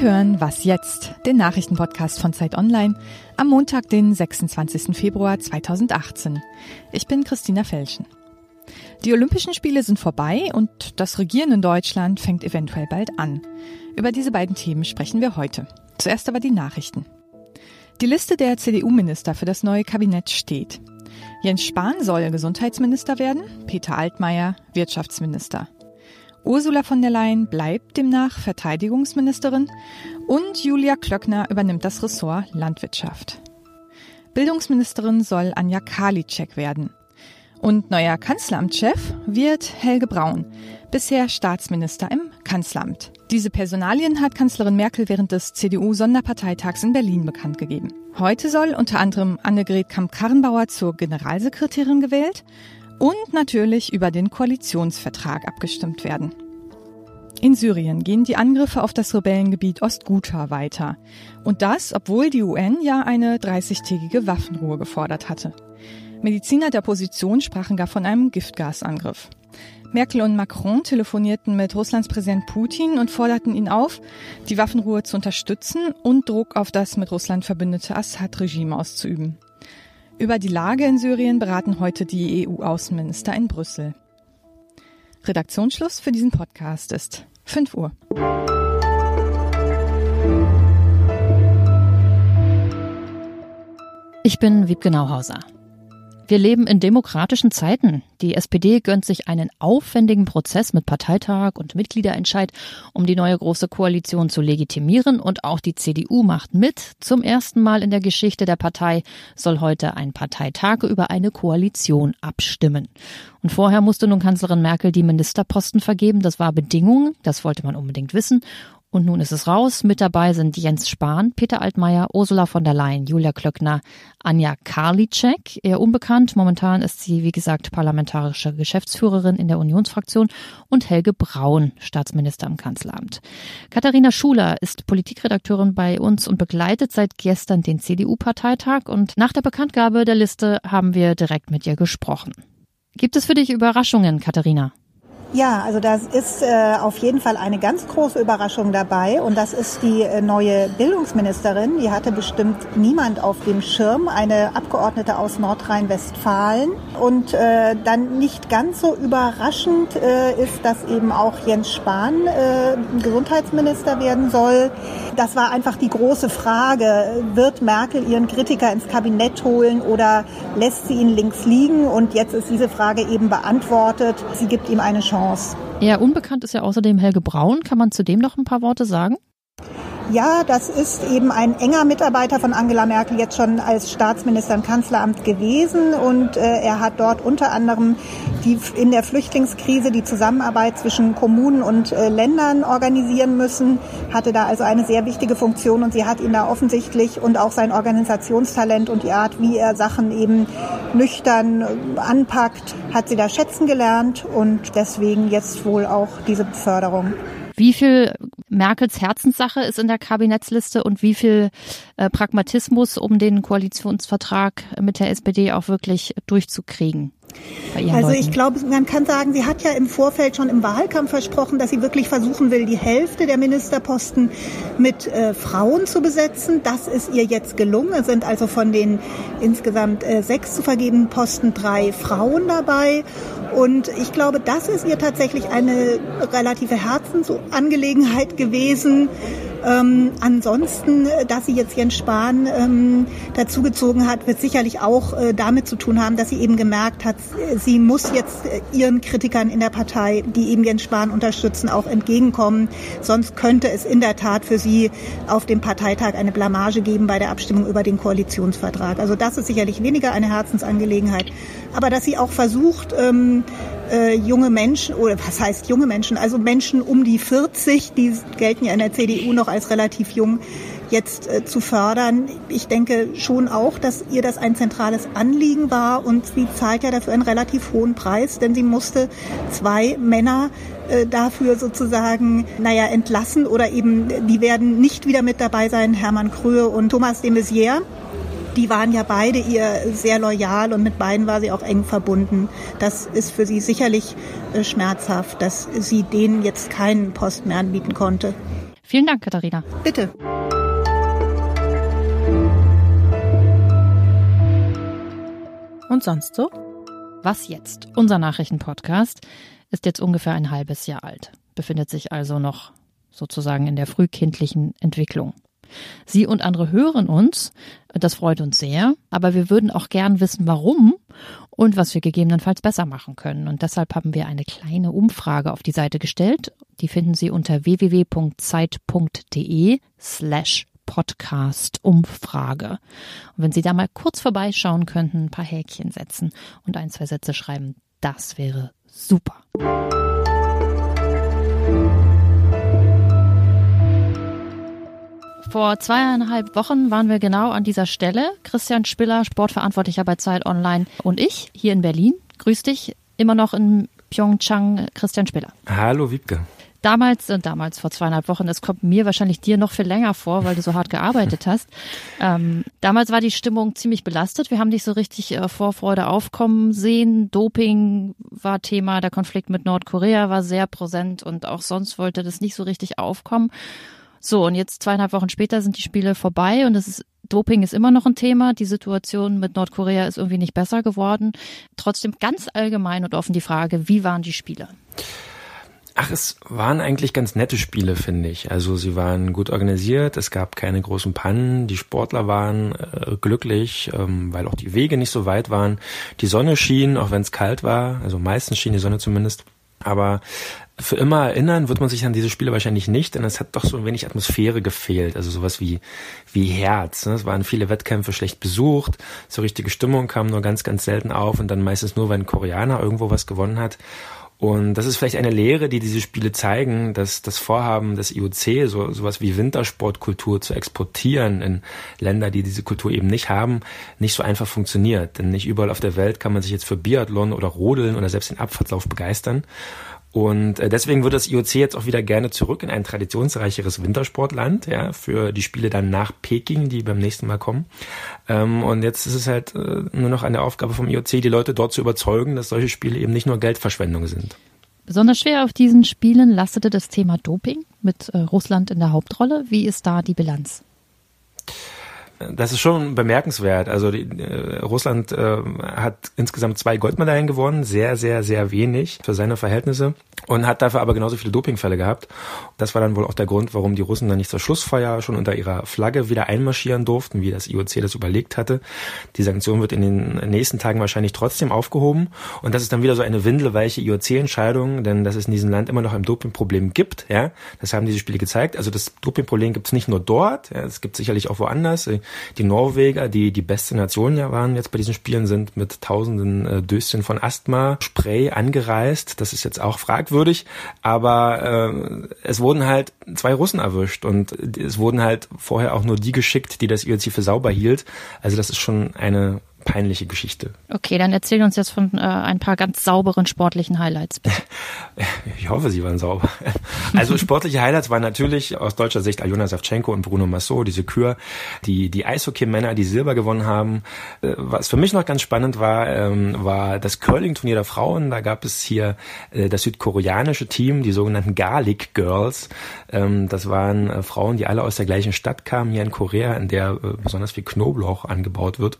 Sie hören Was jetzt, den Nachrichtenpodcast von Zeit Online am Montag, den 26. Februar 2018. Ich bin Christina Felschen. Die Olympischen Spiele sind vorbei und das Regieren in Deutschland fängt eventuell bald an. Über diese beiden Themen sprechen wir heute. Zuerst aber die Nachrichten. Die Liste der CDU-Minister für das neue Kabinett steht. Jens Spahn soll Gesundheitsminister werden, Peter Altmaier Wirtschaftsminister. Ursula von der Leyen bleibt demnach Verteidigungsministerin und Julia Klöckner übernimmt das Ressort Landwirtschaft. Bildungsministerin soll Anja Karliczek werden. Und neuer Kanzleramtschef wird Helge Braun, bisher Staatsminister im Kanzleramt. Diese Personalien hat Kanzlerin Merkel während des CDU-Sonderparteitags in Berlin bekannt gegeben. Heute soll unter anderem Annegret Kamp-Karrenbauer zur Generalsekretärin gewählt und natürlich über den Koalitionsvertrag abgestimmt werden. In Syrien gehen die Angriffe auf das Rebellengebiet Ostguta weiter. Und das, obwohl die UN ja eine 30-tägige Waffenruhe gefordert hatte. Mediziner der Opposition sprachen gar von einem Giftgasangriff. Merkel und Macron telefonierten mit Russlands Präsident Putin und forderten ihn auf, die Waffenruhe zu unterstützen und Druck auf das mit Russland verbündete Assad-Regime auszuüben. Über die Lage in Syrien beraten heute die EU-Außenminister in Brüssel. Redaktionsschluss für diesen Podcast ist 5 Uhr. Ich bin Wiebke Nauhauser. Wir leben in demokratischen Zeiten. Die SPD gönnt sich einen aufwendigen Prozess mit Parteitag und Mitgliederentscheid, um die neue große Koalition zu legitimieren. Und auch die CDU macht mit. Zum ersten Mal in der Geschichte der Partei soll heute ein Parteitag über eine Koalition abstimmen. Und vorher musste nun Kanzlerin Merkel die Ministerposten vergeben. Das war Bedingung. Das wollte man unbedingt wissen. Und nun ist es raus. Mit dabei sind Jens Spahn, Peter Altmaier, Ursula von der Leyen, Julia Klöckner, Anja Karliczek, eher unbekannt. Momentan ist sie, wie gesagt, parlamentarische Geschäftsführerin in der Unionsfraktion und Helge Braun, Staatsminister im Kanzleramt. Katharina Schuler ist Politikredakteurin bei uns und begleitet seit gestern den CDU-Parteitag. Und nach der Bekanntgabe der Liste haben wir direkt mit ihr gesprochen. Gibt es für dich Überraschungen, Katharina? Ja, also das ist äh, auf jeden Fall eine ganz große Überraschung dabei und das ist die äh, neue Bildungsministerin. Die hatte bestimmt niemand auf dem Schirm, eine Abgeordnete aus Nordrhein-Westfalen. Und äh, dann nicht ganz so überraschend äh, ist, dass eben auch Jens Spahn äh, Gesundheitsminister werden soll. Das war einfach die große Frage. Wird Merkel ihren Kritiker ins Kabinett holen oder lässt sie ihn links liegen? Und jetzt ist diese Frage eben beantwortet. Sie gibt ihm eine Chance. Chance. Ja, unbekannt ist ja außerdem Helge Braun. Kann man zu dem noch ein paar Worte sagen? Ja, das ist eben ein enger Mitarbeiter von Angela Merkel jetzt schon als Staatsminister im Kanzleramt gewesen. Und äh, er hat dort unter anderem die in der Flüchtlingskrise die Zusammenarbeit zwischen Kommunen und äh, Ländern organisieren müssen, hatte da also eine sehr wichtige Funktion. Und sie hat ihn da offensichtlich und auch sein Organisationstalent und die Art, wie er Sachen eben nüchtern äh, anpackt, hat sie da schätzen gelernt. Und deswegen jetzt wohl auch diese Beförderung. Wie viel Merkels Herzenssache ist in der Kabinettsliste und wie viel äh, Pragmatismus, um den Koalitionsvertrag mit der SPD auch wirklich durchzukriegen? Also ich glaube, man kann sagen, sie hat ja im Vorfeld schon im Wahlkampf versprochen, dass sie wirklich versuchen will, die Hälfte der Ministerposten mit äh, Frauen zu besetzen. Das ist ihr jetzt gelungen. Es sind also von den insgesamt äh, sechs zu vergebenen Posten drei Frauen dabei. Und ich glaube, das ist ihr tatsächlich eine relative Herzensangelegenheit gewesen. Ähm, ansonsten, äh, dass sie jetzt Jens Spahn ähm, dazugezogen hat, wird sicherlich auch äh, damit zu tun haben, dass sie eben gemerkt hat, sie muss jetzt äh, ihren Kritikern in der Partei, die eben Jens Spahn unterstützen, auch entgegenkommen. Sonst könnte es in der Tat für sie auf dem Parteitag eine Blamage geben bei der Abstimmung über den Koalitionsvertrag. Also das ist sicherlich weniger eine Herzensangelegenheit. Aber dass sie auch versucht, ähm, äh, junge Menschen, oder was heißt junge Menschen, also Menschen um die 40, die gelten ja in der CDU noch als relativ jung, jetzt äh, zu fördern. Ich denke schon auch, dass ihr das ein zentrales Anliegen war und sie zahlt ja dafür einen relativ hohen Preis, denn sie musste zwei Männer äh, dafür sozusagen, naja, entlassen oder eben, die werden nicht wieder mit dabei sein, Hermann Kröhe und Thomas de Maizière die waren ja beide ihr sehr loyal und mit beiden war sie auch eng verbunden. Das ist für sie sicherlich äh, schmerzhaft, dass sie denen jetzt keinen Post mehr anbieten konnte. Vielen Dank, Katharina. Bitte. Und sonst so? Was jetzt? Unser Nachrichtenpodcast ist jetzt ungefähr ein halbes Jahr alt, befindet sich also noch sozusagen in der frühkindlichen Entwicklung. Sie und andere hören uns, das freut uns sehr, aber wir würden auch gern wissen, warum und was wir gegebenenfalls besser machen können. Und deshalb haben wir eine kleine Umfrage auf die Seite gestellt. Die finden Sie unter www.zeit.de slash Podcast-Umfrage. Und wenn Sie da mal kurz vorbeischauen könnten, ein paar Häkchen setzen und ein, zwei Sätze schreiben, das wäre super. Vor zweieinhalb Wochen waren wir genau an dieser Stelle. Christian Spiller, Sportverantwortlicher bei Zeit Online und ich hier in Berlin. Grüß dich, immer noch in Pyeongchang, Christian Spiller. Hallo Wiebke. Damals, und damals vor zweieinhalb Wochen, es kommt mir wahrscheinlich dir noch viel länger vor, weil du so hart gearbeitet hast. Ähm, damals war die Stimmung ziemlich belastet. Wir haben dich so richtig äh, Vorfreude aufkommen sehen. Doping war Thema, der Konflikt mit Nordkorea war sehr präsent und auch sonst wollte das nicht so richtig aufkommen. So, und jetzt zweieinhalb Wochen später sind die Spiele vorbei und es ist Doping ist immer noch ein Thema. Die Situation mit Nordkorea ist irgendwie nicht besser geworden. Trotzdem ganz allgemein und offen die Frage, wie waren die Spiele? Ach, es waren eigentlich ganz nette Spiele, finde ich. Also sie waren gut organisiert, es gab keine großen Pannen, die Sportler waren äh, glücklich, ähm, weil auch die Wege nicht so weit waren. Die Sonne schien, auch wenn es kalt war, also meistens schien die Sonne zumindest. Aber für immer erinnern wird man sich an diese Spiele wahrscheinlich nicht, denn es hat doch so ein wenig Atmosphäre gefehlt, also sowas wie, wie Herz. Ne? Es waren viele Wettkämpfe schlecht besucht, so richtige Stimmung kam nur ganz, ganz selten auf und dann meistens nur, wenn ein Koreaner irgendwo was gewonnen hat. Und das ist vielleicht eine Lehre, die diese Spiele zeigen, dass das Vorhaben des IOC, so sowas wie Wintersportkultur zu exportieren in Länder, die diese Kultur eben nicht haben, nicht so einfach funktioniert. Denn nicht überall auf der Welt kann man sich jetzt für Biathlon oder Rodeln oder selbst den Abfahrtslauf begeistern. Und äh, deswegen wird das IOC jetzt auch wieder gerne zurück in ein traditionsreicheres Wintersportland, ja, für die Spiele dann nach Peking, die beim nächsten Mal kommen. Ähm, und jetzt ist es halt äh, nur noch eine Aufgabe vom IOC, die Leute dort zu überzeugen, dass solche Spiele eben nicht nur Geldverschwendung sind. Besonders schwer auf diesen Spielen lastete das Thema Doping mit äh, Russland in der Hauptrolle. Wie ist da die Bilanz? Das ist schon bemerkenswert. Also die, äh, Russland äh, hat insgesamt zwei Goldmedaillen gewonnen, sehr, sehr, sehr wenig für seine Verhältnisse und hat dafür aber genauso viele Dopingfälle gehabt. Das war dann wohl auch der Grund, warum die Russen dann nicht zur Schlussfeier schon unter ihrer Flagge wieder einmarschieren durften, wie das IOC das überlegt hatte. Die Sanktion wird in den nächsten Tagen wahrscheinlich trotzdem aufgehoben und das ist dann wieder so eine windelweiche IOC-Entscheidung, denn dass es in diesem Land immer noch ein Dopingproblem gibt, ja, das haben diese Spiele gezeigt. Also das Dopingproblem gibt es nicht nur dort, ja, es gibt sicherlich auch woanders die Norweger, die die beste Nation ja waren jetzt bei diesen Spielen, sind mit tausenden äh, Döschen von Asthma-Spray angereist. Das ist jetzt auch fragwürdig, aber äh, es wurden halt zwei Russen erwischt und es wurden halt vorher auch nur die geschickt, die das IOC für sauber hielt. Also das ist schon eine peinliche Geschichte. Okay, dann erzähl uns jetzt von äh, ein paar ganz sauberen sportlichen Highlights. Bitte. Ich hoffe, sie waren sauber. Also sportliche Highlights waren natürlich aus deutscher Sicht Aljona Savchenko und Bruno Massot, diese Kür, die die Eishockey-Männer, die Silber gewonnen haben. Äh, was für mich noch ganz spannend war, ähm, war das Curling-Turnier der Frauen. Da gab es hier äh, das südkoreanische Team, die sogenannten Garlic Girls. Ähm, das waren äh, Frauen, die alle aus der gleichen Stadt kamen, hier in Korea, in der besonders viel Knoblauch angebaut wird.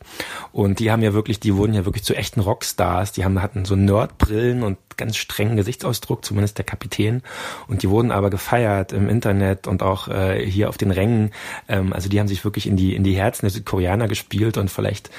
Und und die haben ja wirklich, die wurden ja wirklich zu echten Rockstars. Die haben, hatten so Nerdbrillen und ganz strengen Gesichtsausdruck, zumindest der Kapitän. Und die wurden aber gefeiert im Internet und auch äh, hier auf den Rängen. Ähm, also die haben sich wirklich in die, in die Herzen der Südkoreaner gespielt und vielleicht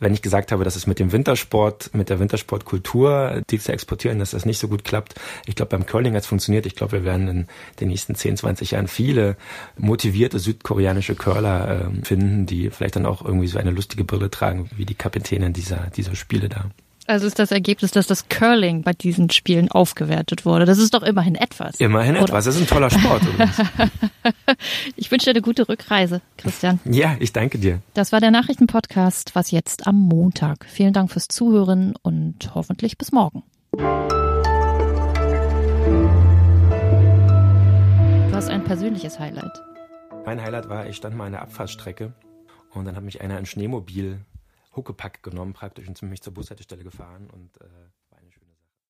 wenn ich gesagt habe, dass es mit dem Wintersport, mit der Wintersportkultur, die zu exportieren, dass das nicht so gut klappt. Ich glaube, beim Curling hat es funktioniert. Ich glaube, wir werden in den nächsten 10, 20 Jahren viele motivierte südkoreanische Curler äh, finden, die vielleicht dann auch irgendwie so eine lustige Brille tragen, wie die Kapitänin dieser, dieser Spiele da. Also ist das Ergebnis, dass das Curling bei diesen Spielen aufgewertet wurde. Das ist doch immerhin etwas. Immerhin oder? etwas. Das ist ein toller Sport. ich wünsche dir eine gute Rückreise, Christian. Ja, ich danke dir. Das war der Nachrichtenpodcast, was jetzt am Montag. Vielen Dank fürs Zuhören und hoffentlich bis morgen. Du hast ein persönliches Highlight. Mein Highlight war, ich stand mal an der Abfahrtsstrecke und dann hat mich einer ein Schneemobil Huckepack genommen praktisch und mich zur Bushaltestelle gefahren und äh,